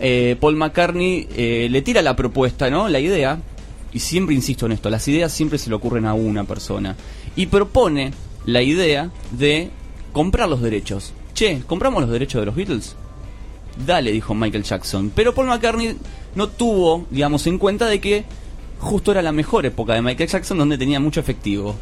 eh, Paul McCartney eh, le tira la propuesta, ¿no? La idea, y siempre insisto en esto, las ideas siempre se le ocurren a una persona, y propone la idea de comprar los derechos. Che, ¿compramos los derechos de los Beatles? Dale, dijo Michael Jackson. Pero Paul McCartney no tuvo, digamos, en cuenta de que justo era la mejor época de Michael Jackson donde tenía mucho efectivo.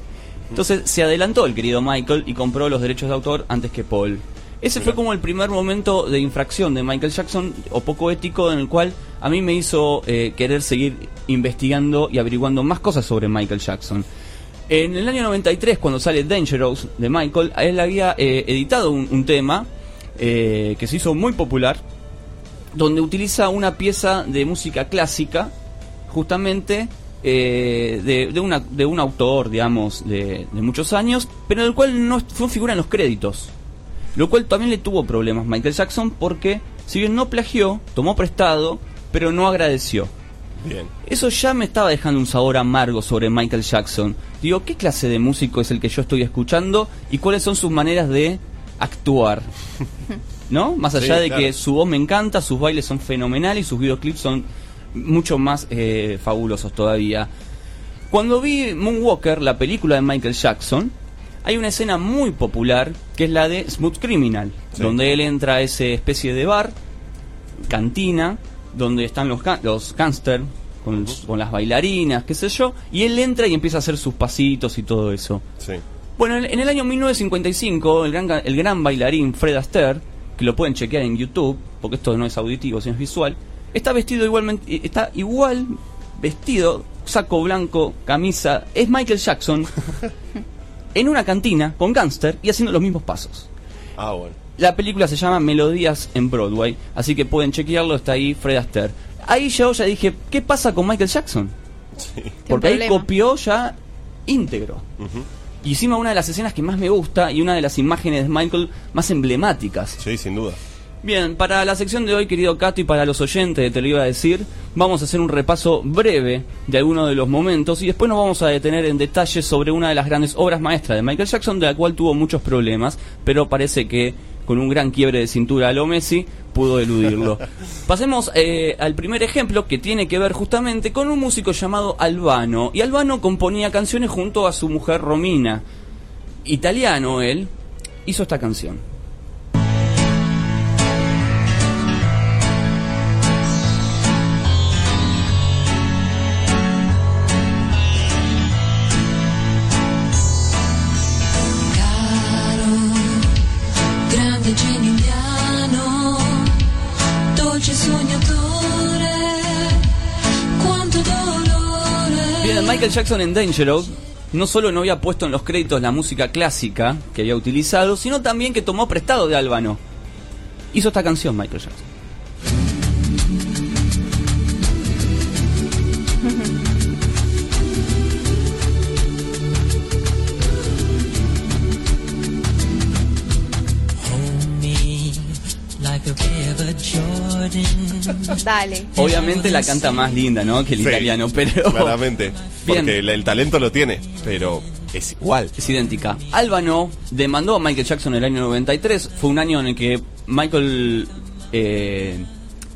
Entonces se adelantó el querido Michael y compró los derechos de autor antes que Paul. Ese fue como el primer momento de infracción de Michael Jackson o poco ético en el cual a mí me hizo eh, querer seguir investigando y averiguando más cosas sobre Michael Jackson. En el año 93, cuando sale Dangerous de Michael, él había eh, editado un, un tema eh, que se hizo muy popular, donde utiliza una pieza de música clásica, justamente eh, de, de, una, de un autor, digamos, de, de muchos años, pero del cual no fue figura en los créditos. Lo cual también le tuvo problemas Michael Jackson porque, si bien no plagió, tomó prestado, pero no agradeció. Bien. Eso ya me estaba dejando un sabor amargo sobre Michael Jackson. Digo, ¿qué clase de músico es el que yo estoy escuchando y cuáles son sus maneras de actuar? ¿No? Más allá Sí, de claro. que su voz me encanta, sus bailes son fenomenales y sus videoclips son mucho más eh, fabulosos todavía. Cuando vi Moonwalker, la película de Michael Jackson, hay una escena muy popular que es la de Smooth Criminal, Sí. donde él entra a esa especie de bar, cantina, donde están los, los gángster con, con las bailarinas, qué sé yo, y él entra y empieza a hacer sus pasitos y todo eso. Sí. Bueno, en, en el año 1955, el gran, el gran bailarín Fred Astaire, que lo pueden chequear en YouTube, porque esto no es auditivo, sino es visual, está vestido igualmente, eh, está igual vestido, saco blanco, camisa, es Michael Jackson, en una cantina con gángster y haciendo los mismos pasos. Ah, bueno. La película se llama Melodías en Broadway, así que pueden chequearlo, está ahí Fred Astaire. Ahí yo ya dije, ¿qué pasa con Michael Jackson? Sí. Porque ahí copió ya íntegro. Y encima una de las escenas que más me gusta y una de las imágenes de Michael más emblemáticas. Sí, sin duda. Bien, para la sección de hoy, querido Cato, y para los oyentes Te lo iba a decir, vamos a hacer un repaso breve de algunos de los momentos y después nos vamos a detener en detalles sobre una de las grandes obras maestras de Michael Jackson, de la cual tuvo muchos problemas, pero parece que con un gran quiebre de cintura a lo Messi pudo eludirlo. Pasemos eh, al primer ejemplo que tiene que ver justamente con un músico llamado Albano. Y Albano componía canciones junto a su mujer Romina. Italiano él, hizo esta canción. Michael Jackson en Dangerous no solo no había puesto en los créditos la música clásica que había utilizado, sino también que tomó prestado de Albano. Hizo esta canción Michael Jackson. Dale. Obviamente la canta más linda, ¿no? Que el Sí, italiano, pero Claramente. Bien. Porque el, el talento lo tiene, pero es igual. es idéntica. Albano demandó a Michael Jackson en el año 93. Fue un año en el que Michael eh,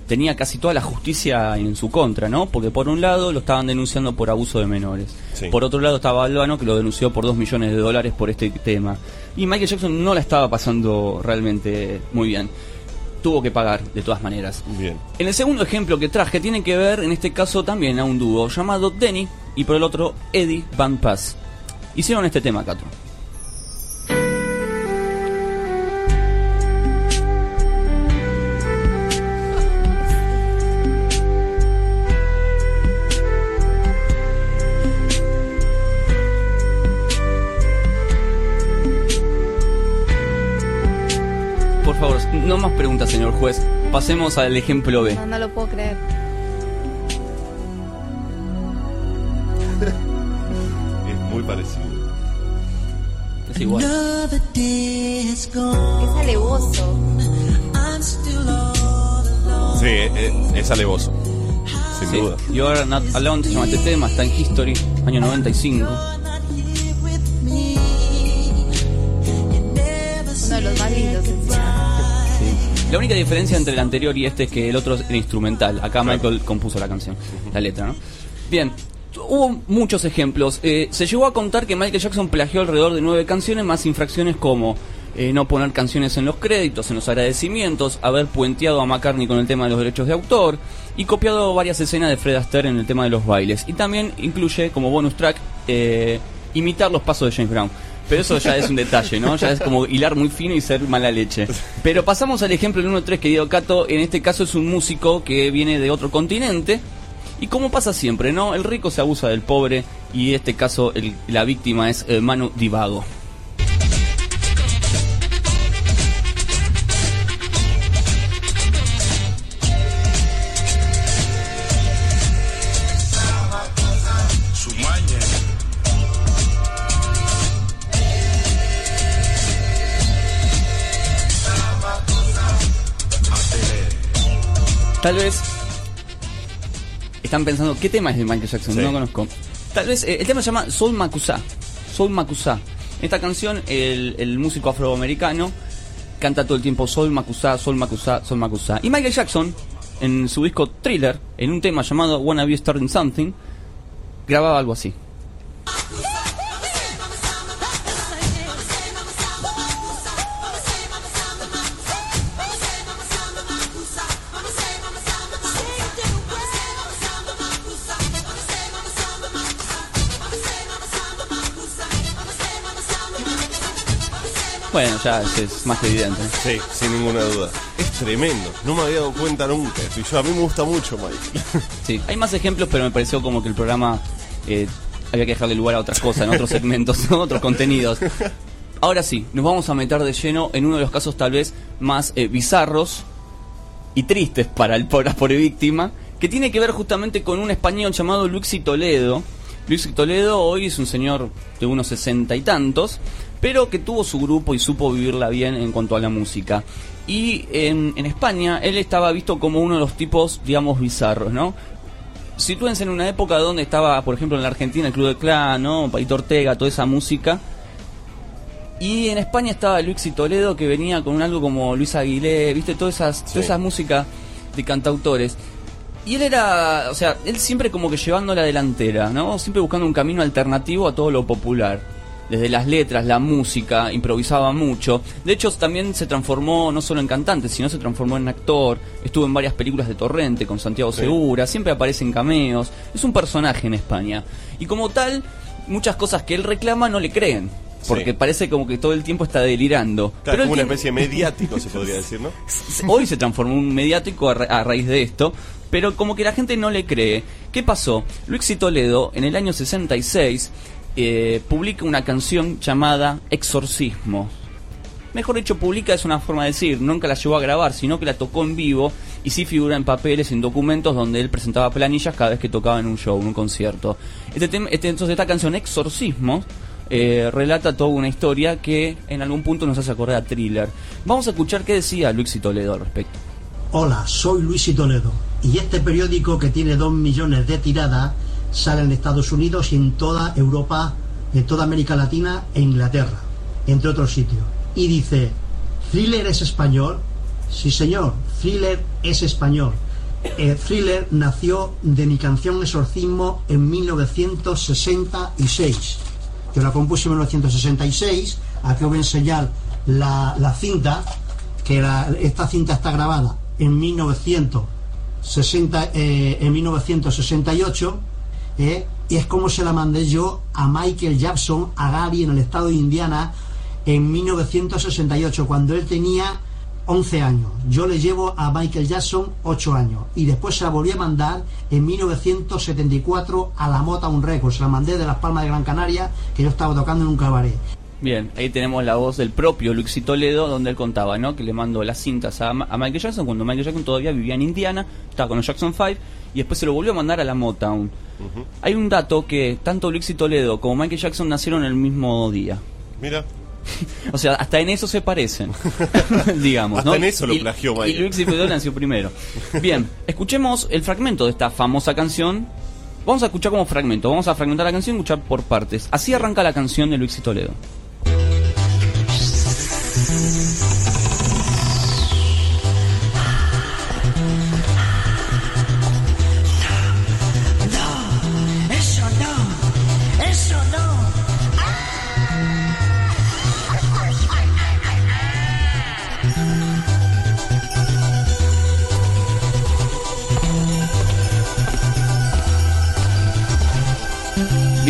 tenía casi toda la justicia en su contra, ¿no? Porque por un lado lo estaban denunciando por abuso de menores. Sí. Por otro lado estaba Albano que lo denunció por 2 millones de dólares por este tema. Y Michael Jackson no la estaba pasando realmente muy bien. Tuvo que pagar de todas maneras. Bien. En el segundo ejemplo que traje tiene que ver, en este caso, también a un dúo llamado Denny y por el otro Eddie Van Pass. Hicieron este tema, Cato. No más preguntas, señor juez. Pasemos al ejemplo B. No, no lo puedo creer. Es muy parecido. Es igual. Es alevoso. Sí, es, es- es alevoso. Sin Sí. duda. You Are Not Alone se llama este tema, está en History, año 95. Not here with me. You never Uno de los más lindos. La única diferencia entre el anterior y este es que el otro era instrumental. Acá Michael compuso la canción, la letra, ¿no? Bien, hubo muchos ejemplos. Eh, se llegó a contar que Michael Jackson plagió alrededor de nueve canciones, más infracciones como eh, no poner canciones en los créditos, en los agradecimientos, haber puenteado a McCartney con el tema de los derechos de autor y copiado varias escenas de Fred Astaire en el tema de los bailes. Y también incluye como bonus track eh, imitar los pasos de James Brown. Pero eso ya es un detalle, ¿no? Ya es como hilar muy fino y ser mala leche. Pero pasamos al ejemplo del 1-3 que Cato. En este caso es un músico que viene de otro continente. Y como pasa siempre, ¿no? El rico se abusa del pobre y en este caso el- la víctima es eh, Manu Divago. Tal vez están pensando, ¿qué tema es de Michael Jackson? Sí. No conozco. Tal vez, eh, el tema se llama Soul Makusa. Soul Makusa. Esta canción, el, el músico afroamericano canta todo el tiempo Soul Makusa, Soul Makusa, Soul Makusa. Y Michael Jackson, en su disco Thriller, en un tema llamado Wanna Be Starting Something, grababa algo así. Bueno, ya es, es más que evidente. Sí, sin ninguna duda. Es tremendo. No me había dado cuenta nunca. Y yo, a mí me gusta mucho, Mike. Sí, hay más ejemplos, pero me pareció como que el programa eh, había que dejarle lugar a otras cosas, en otros segmentos, ¿no? otros contenidos. Ahora sí, nos vamos a meter de lleno en uno de los casos tal vez más eh, bizarros y tristes para el pobre, pobre víctima, que tiene que ver justamente con un español llamado Luxi Toledo. Luxi Toledo hoy es un señor de unos sesenta y tantos, pero que tuvo su grupo y supo vivirla bien en cuanto a la música. Y en, en España él estaba visto como uno de los tipos, digamos, bizarros, ¿no? Sitúense en una época donde estaba, por ejemplo, en la Argentina el Club de Clan, ¿no? Paito Ortega, toda esa música. Y en España estaba Luis y Toledo que venía con algo como Luis Aguilé, viste, todas esas, Sí. toda esa música de cantautores. Y él era, o sea, él siempre como que llevando la delantera, ¿no? Siempre buscando un camino alternativo a todo lo popular. Desde las letras, la música, improvisaba mucho. De hecho, también se transformó no solo en cantante, sino se transformó en actor. Estuvo en varias películas de Torrente con Santiago Sí. Segura, siempre aparece en cameos. Es un personaje en España. Y como tal, muchas cosas que él reclama no le creen. Porque Sí. parece como que todo el tiempo está delirando. Claro, como una especie de mediático, se podría decir, ¿no? hoy se transformó en un mediático a, ra- a raíz de esto, pero como que la gente no le cree. ¿Qué pasó? Luis y Toledo, en el año 66, eh, publica una canción llamada Exorcismo. Mejor dicho, publica es una forma de decir, nunca la llevó a grabar, sino que la tocó en vivo y sí figura en papeles, en documentos donde él presentaba planillas cada vez que tocaba en un show, en un concierto. Este este- entonces esta canción Exorcismo eh, relata toda una historia que en algún punto nos hace acordar a Thriller. Vamos a escuchar qué decía Luis y Toledo al respecto. Hola, soy Luis y Toledo y este periódico que tiene dos millones de tiradas sale en Estados Unidos y en toda Europa, en toda América Latina e Inglaterra, entre otros sitios. Y dice, ¿Thriller es español? Sí señor, Thriller es español. Eh, Thriller nació de mi canción Exorcismo en 1966. Yo la compuse en 1966, aquí os voy a enseñar la, la cinta, que la- esta cinta está grabada en 1960, eh, en 1968, eh, y es como se la mandé yo a Michael Jackson, a Gary en el estado de Indiana, en 1968, cuando él tenía 11 años. Yo le llevo a Michael Jackson 8 años. Y después se la volví a mandar en 1974 a la Motown Records. Se la mandé de Las Palmas de Gran Canaria, que yo estaba tocando en un cabaret. Bien, ahí tenemos la voz del propio Luis y Toledo, donde él contaba, ¿no? Que le mandó las cintas a, Ma- a Michael Jackson cuando Michael Jackson todavía vivía en Indiana, estaba con los Jackson 5, y después se lo volvió a mandar a la Motown. Hay un dato que tanto Luis y Toledo como Michael Jackson nacieron el mismo día. Mira, O sea, hasta en eso se parecen, digamos. Hasta ¿no? en eso lo plagió Michael. Luis y Toledo nació primero. Bien, escuchemos el fragmento de esta famosa canción. Vamos a escuchar como fragmento, vamos a fragmentar la canción y escuchar por partes. Así arranca la canción de Luis y Toledo.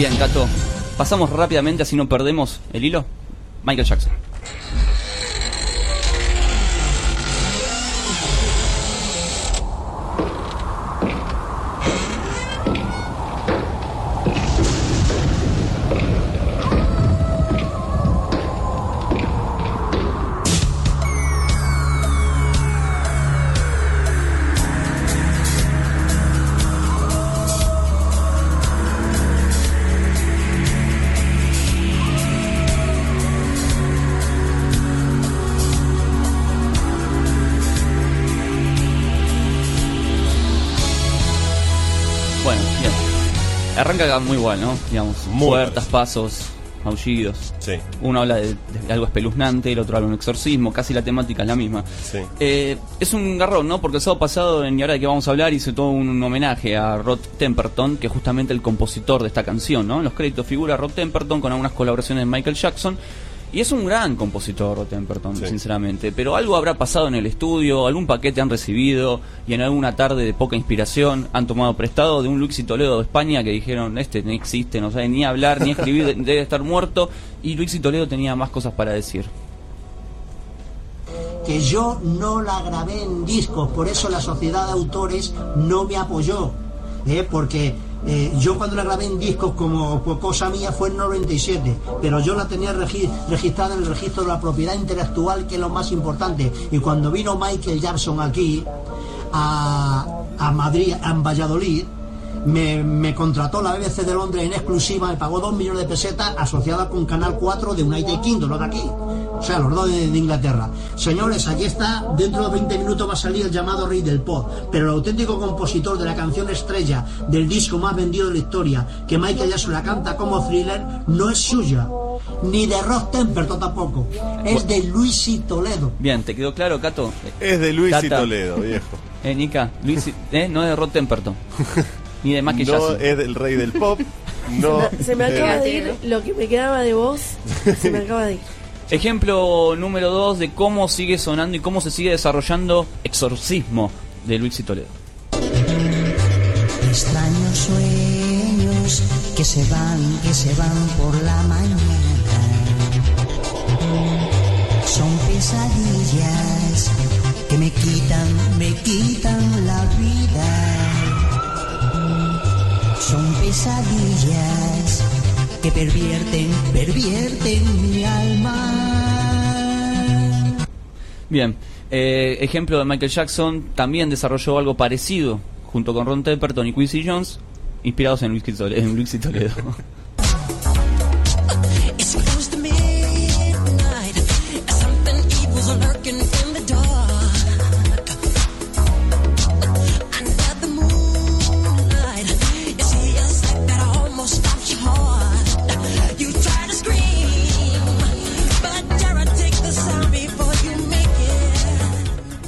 Bien, Cato. Pasamos rápidamente así no perdemos el hilo. Michael Jackson. Arranca muy igual, ¿no? Digamos, Muy puertas, pasos, aullidos. Sí. Uno habla de, de algo espeluznante, el otro habla de un exorcismo, casi la temática es la misma. Sí. Eh, es un garrón, ¿no? Porque el sábado pasado, en Y ahora de que vamos a hablar, hice todo un homenaje a Rod Temperton, que es justamente el compositor de esta canción, ¿no? En los créditos figura Rod Temperton con algunas colaboraciones de Michael Jackson. Y es un gran compositor, Sí. sinceramente. Pero algo habrá pasado en el estudio, algún paquete han recibido y en alguna tarde de poca inspiración han tomado prestado de un Luis y Toledo de España que dijeron, este no existe, no sabe ni hablar, ni escribir, de- debe estar muerto. Y Luis y Toledo tenía más cosas para decir. que yo no la grabé en discos, por eso la sociedad de autores no me apoyó, ¿eh? porque eh, yo cuando la grabé en discos como por cosa mía fue en 97, pero yo la tenía regi- registrada en el registro de la propiedad intelectual, que es lo más importante, y cuando vino Michael Jackson aquí a, Madrid, a Valladolid, me, contrató la BBC de Londres en exclusiva, me pagó 2 millones de pesetas asociada con Canal 4 de United Kingdom, los de aquí. O sea, los dos de, de Inglaterra. Señores, aquí está, dentro de 20 minutos va a salir el llamado Rey del Pop. Pero el auténtico compositor de la canción estrella del disco más vendido de la historia, que Michael Jackson la canta como thriller, no es suya. Ni de Ross Temperton tampoco. Es de Luis y Toledo. Bien, ¿te quedó claro, Cato? Es de Luis y. Toledo, viejo. Eh, Nica, Luis, eh, no es de Rod Temperton. Ni de Michael No Jackson. es del rey del pop. No. Se me acaba de ir lo que me quedaba de vos. Se me acaba de ir. Ejemplo número 2 de cómo sigue sonando y cómo se sigue desarrollando Exorcismo de Luis y Toledo. Extraños sueños que se van, que se van por la mañana. Son pesadillas que me quitan, me quitan la vida. Son pesadillas que pervierten, pervierten mi alma. Bien, eh, ejemplo de Michael Jackson también desarrolló algo parecido junto con Ron Temperton y Quincy Jones, inspirados en Luis Toledo. En Luis y Toledo.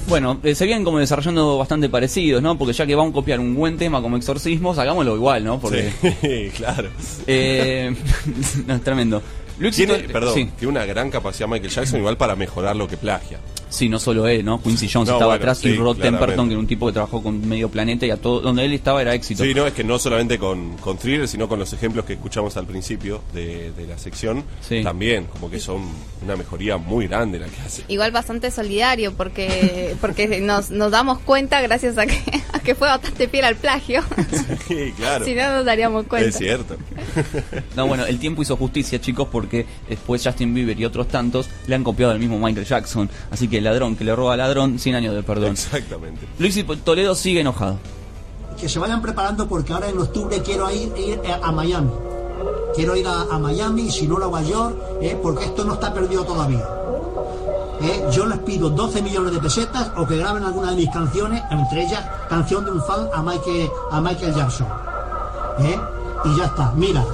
Bueno, eh, se vienen como desarrollando bastante parecidos, ¿no? Porque ya que vamos a copiar un buen tema como Exorcismos, hagámoslo igual, ¿no? Porque, Sí, claro. eh, no, es tremendo. Luis y Tiene, perdón, Sí. tiene una gran capacidad Michael Jackson igual para mejorar lo que plagia. Sí, no solo él, ¿no? Quincy Jones No, estaba bueno, atrás y Rod claramente. Temperton, que era un tipo que trabajó con Medio Planeta y a todo, donde él estaba era éxito. Sí, no, es que no solamente con, con Thriller, sino con los ejemplos que escuchamos al principio de, de la sección, Sí. también, como que son una mejoría muy grande la que hace. Igual bastante solidario porque porque nos, nos damos cuenta gracias a que, a que fue bastante fiel al plagio. Sí, claro. si no nos daríamos cuenta. es cierto. No, bueno, el tiempo hizo justicia, chicos, porque después Justin Bieber y otros tantos le han copiado al mismo Michael Jackson. Así que el ladrón que le roba al ladrón, 100 años de perdón. Exactamente. Luis y Toledo sigue enojado. que se vayan preparando porque ahora en octubre quiero ir, ir a Miami. Quiero ir a, a Miami, si no a Nueva York, eh, porque esto no está perdido todavía. Eh, yo les pido 12 millones de pesetas o que graben alguna de mis canciones, entre ellas canción de un fan a Michael, a Michael Jackson. Eh, y ya está. Mira,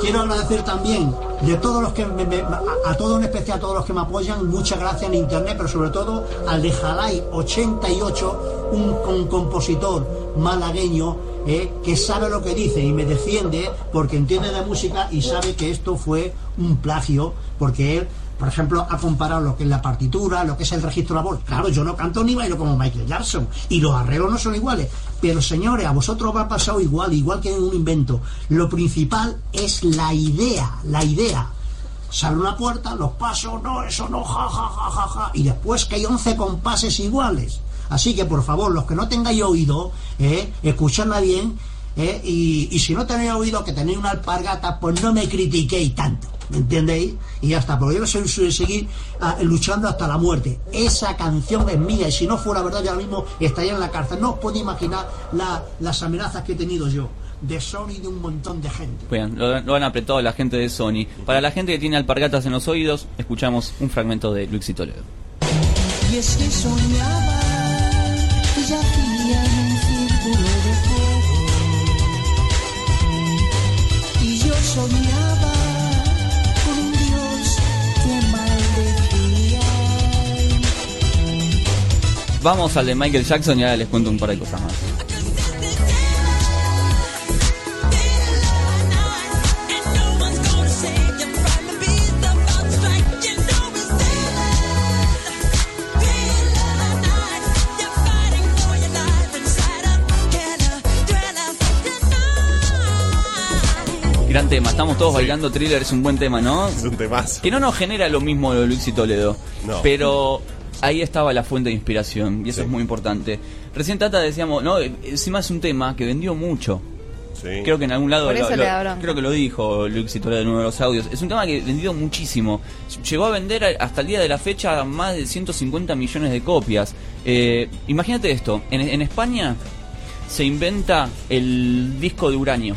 quiero agradecer también de todos los que me, a, a todos en especial a todos los que me apoyan, muchas gracias en internet, pero sobre todo al de Jalai 88, un, un compositor malagueño eh, que sabe lo que dice y me defiende porque entiende de música y sabe que esto fue un plagio, porque él por ejemplo, ha comparado lo que es la partitura, lo que es el registro de la voz. Claro, yo no canto ni bailo como Michael Jackson y los arreglos no son iguales. Pero señores, a vosotros os ha pasado igual, igual que en un invento. Lo principal es la idea, la idea. Se abre una puerta, los pasos, no, eso no, ja, ja, ja, ja, ja. Y después que hay 11 compases iguales. Así que por favor, los que no tengáis oído, eh, escuchadla bien. eh, y si no tenéis oído, que tenéis una alpargata, pues no me critiquéis tanto. ¿Me entendéis? Y ya está, porque yo soy, soy seguir ah, luchando hasta la muerte. Esa canción es mía y si no fuera verdad, yo ahora mismo estaría en la cárcel. No os podéis imaginar la- las amenazas que he tenido yo de Sony y de un montón de gente. Bien, lo, lo han apretado la gente de Sony. Para la gente que tiene alpargatas en los oídos, escuchamos un fragmento de Luis y Toledo. Y es que soñaba que Vamos al de Michael Jackson y ahora les cuento un par de cosas más. Gran tema, estamos todos bailando thriller, es un buen tema, ¿no? Es un temazo. Que no nos genera lo mismo de Luis y Toledo. No. Pero ahí estaba la fuente de inspiración y eso Sí. es muy importante. Recién Tata decíamos, no, Eh, encima es un tema que vendió mucho. Sí. Creo que en algún lado Por lo- eso lo- le da bronca. creo que lo dijo Luis Toledo en uno de los audios. Es un tema que vendió muchísimo. Llegó a vender hasta el día de la fecha más de 150 millones de copias. Eh, imagínate esto, en, en España se inventa el disco de uranio,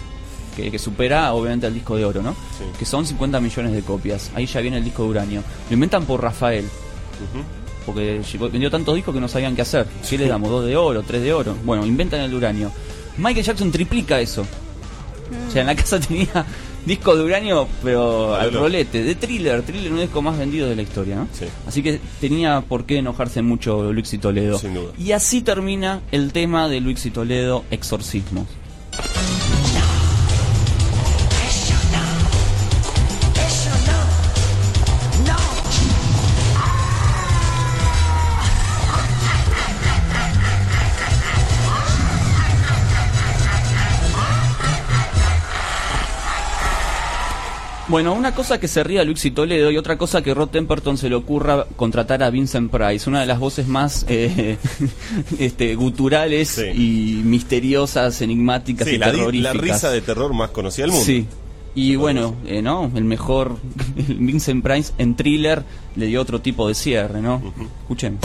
que, que supera obviamente al disco de oro, ¿no? Sí. Que son 50 millones de copias. Ahí ya viene el disco de uranio. Lo inventan por Rafael. Porque vendió tantos discos que no sabían qué hacer. ¿Qué le damos? ¿Dos de oro? ¿Tres de oro? Bueno, inventan el uranio. Michael Jackson triplica eso. O sea, en la casa tenía disco de uranio, pero al rolete. De thriller, thriller uno disco más vendido de la historia, ¿no? Sí. Así que tenía por qué enojarse mucho Luis y Toledo. Sin duda. Y así termina el tema de Luis y Toledo, Exorcismos. Bueno, una cosa que se ría Luis y Toledo y otra cosa que Rod Temperton se le ocurra contratar a Vincent Price, una de las voces más eh, este, guturales Sí. y misteriosas, enigmáticas Sí, y la, terroríficas. la risa de terror más conocida del mundo. Sí. Y bueno, eh, ¿no? El mejor Vincent Price en thriller le dio otro tipo de cierre, ¿no? Escuchen.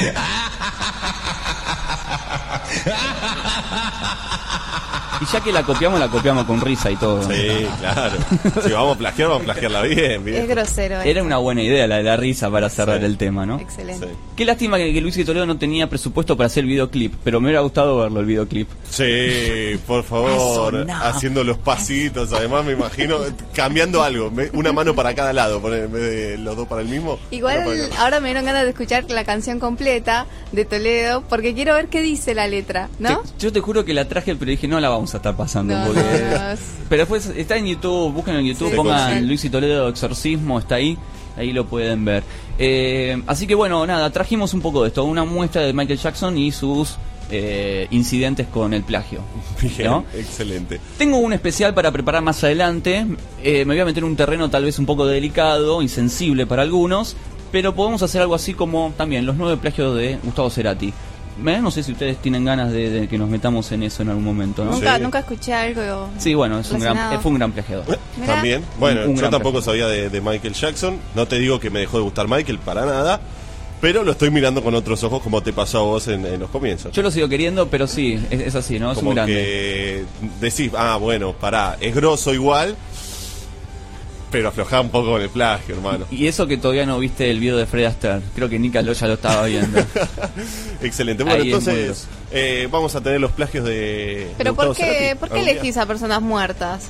Yeah. Y ya que la copiamos, la copiamos con risa y todo. Sí, claro. Si vamos a plagiar, vamos a plagiarla bien, Es grosero. Era eso. una buena idea la de la risa para cerrar Sí. el tema, ¿no? Excelente. Sí. Qué lástima que, que Luis y Toledo no tenía presupuesto para hacer el videoclip, pero me hubiera gustado verlo el videoclip. Sí, por favor, Eso no. haciendo los pasitos, además me imagino cambiando algo, una mano para cada lado, poner en vez de los dos para el mismo. Igual ahora me dieron ganas de escuchar la canción completa de Toledo porque quiero ver qué dice la letra, ¿no? Te- yo te juro que la traje, pero dije, no la vamos a estar pasando. No, porque- no, no, es- Pero después está en YouTube, busquen en YouTube, Sí, pongan sí. Luis y Toledo Exorcismo, está ahí, ahí lo pueden ver. Eh, así que bueno, nada, trajimos un poco de esto, una muestra de Michael Jackson y sus eh, incidentes con el plagio. Bien, ¿no? excelente. Tengo un especial para preparar más adelante. Eh, me voy a meter en un terreno tal vez un poco delicado, insensible para algunos, pero podemos hacer algo así como también los nueve plagios de Gustavo Cerati. No sé si ustedes tienen ganas de, de que nos metamos en eso en algún momento. ¿no? Nunca, Sí. nunca escuché algo. Sí, bueno, es un gran, eh, fue un gran plagiador. Mirá. También, bueno, Un- un yo tampoco sabía de, de Michael Jackson, no te digo que me dejó de gustar Michael para nada, pero lo estoy mirando con otros ojos como te pasó a vos en, en los comienzos. Yo lo sigo queriendo, pero sí, es, es así, ¿no? Es como un grande. que decís, ah, bueno, pará, es grosso igual, pero aflojá un poco con el plagio, hermano. Y eso que todavía no viste el video de Fred Astaire. Creo que Nicalo ya lo estaba viendo. Excelente. Bueno, Ahí entonces eh, vamos a tener los plagios de. Pero de ¿por qué. ¿por qué elegís a personas muertas?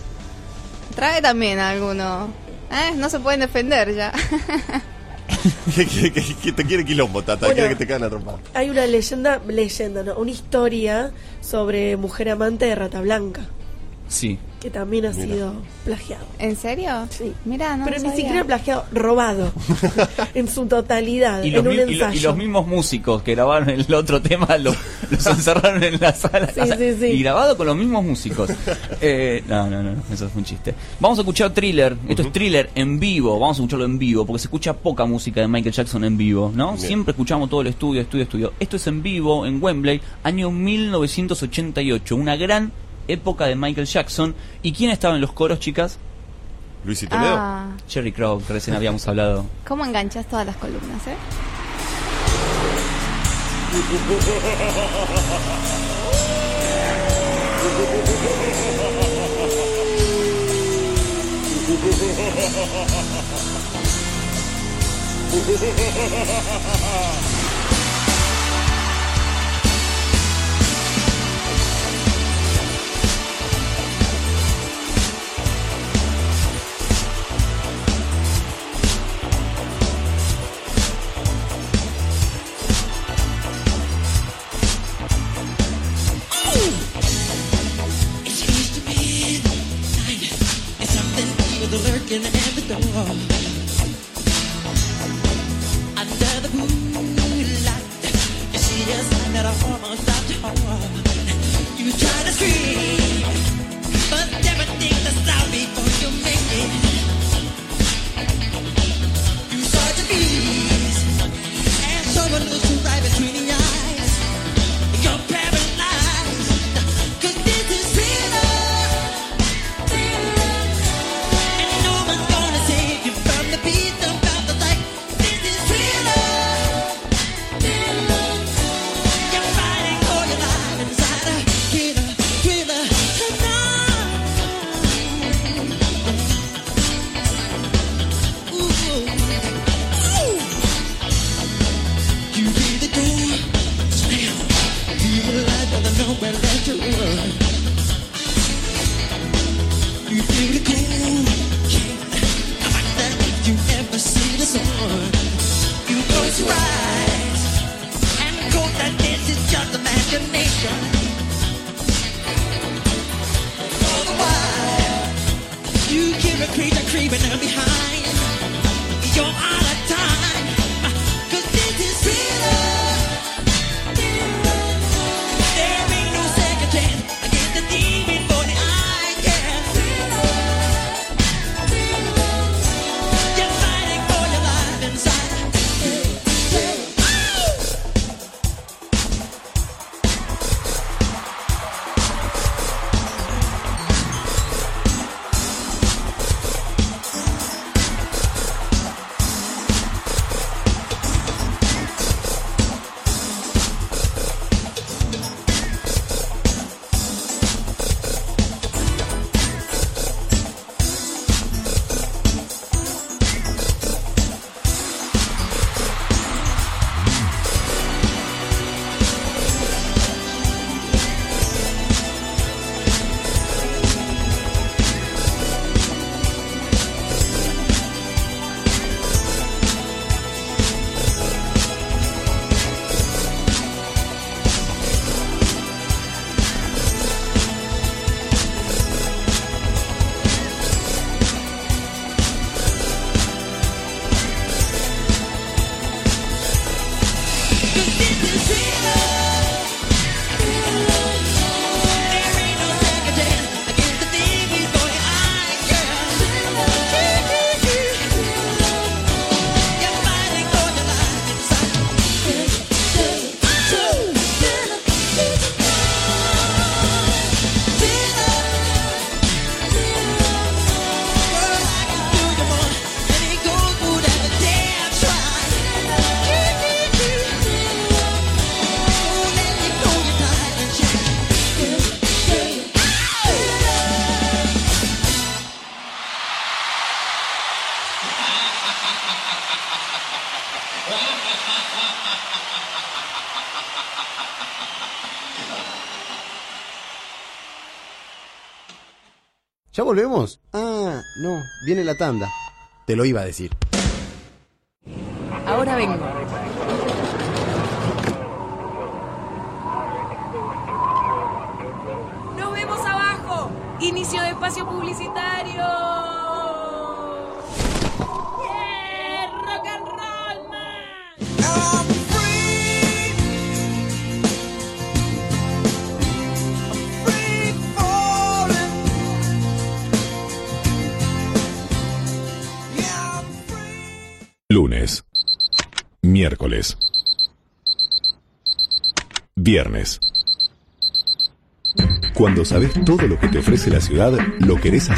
Trae también a alguno. ¿Eh? No se pueden defender ya. que, que- que- que te quiere quilombo, Tata, Bueno. quiere que te caen a trompar. Hay una leyenda, leyenda, no, una historia sobre mujer amante de Rata Blanca, Sí. que también ha Mira. sido plagiado. ¿En serio? Sí. Mira, no Pero ni sabía. siquiera plagiado, robado. en su totalidad, Y en un mi- y lo- ensayo. y los mismos músicos que grabaron el otro tema lo- los encerraron en la sala. Sí, O sea, sí, sí. Y grabado con los mismos músicos. Eh, no, no, no, eso fue un chiste. Vamos a escuchar thriller. Esto es thriller en vivo. Vamos a escucharlo en vivo porque se escucha poca música de Michael Jackson en vivo, ¿no? Bien. Siempre escuchamos todo el estudio, estudio, estudio. Esto es en vivo en Wembley, año 1988. Una gran época de Michael Jackson. ¿Y quién estaba en los coros, chicas? Luis y Toledo. Ah, Jerry Crow, que recién habíamos hablado. ¿cómo enganchas todas las columnas, eh? creep, creeping behind. ¿Ya volvemos? Ah, no, viene la tanda. Te lo iba a decir. Ahora vengo. Nos vemos abajo. Inicio de espacio publicitario. Miércoles. Viernes. Cuando sabes todo lo que te ofrece la ciudad, lo querés hacer.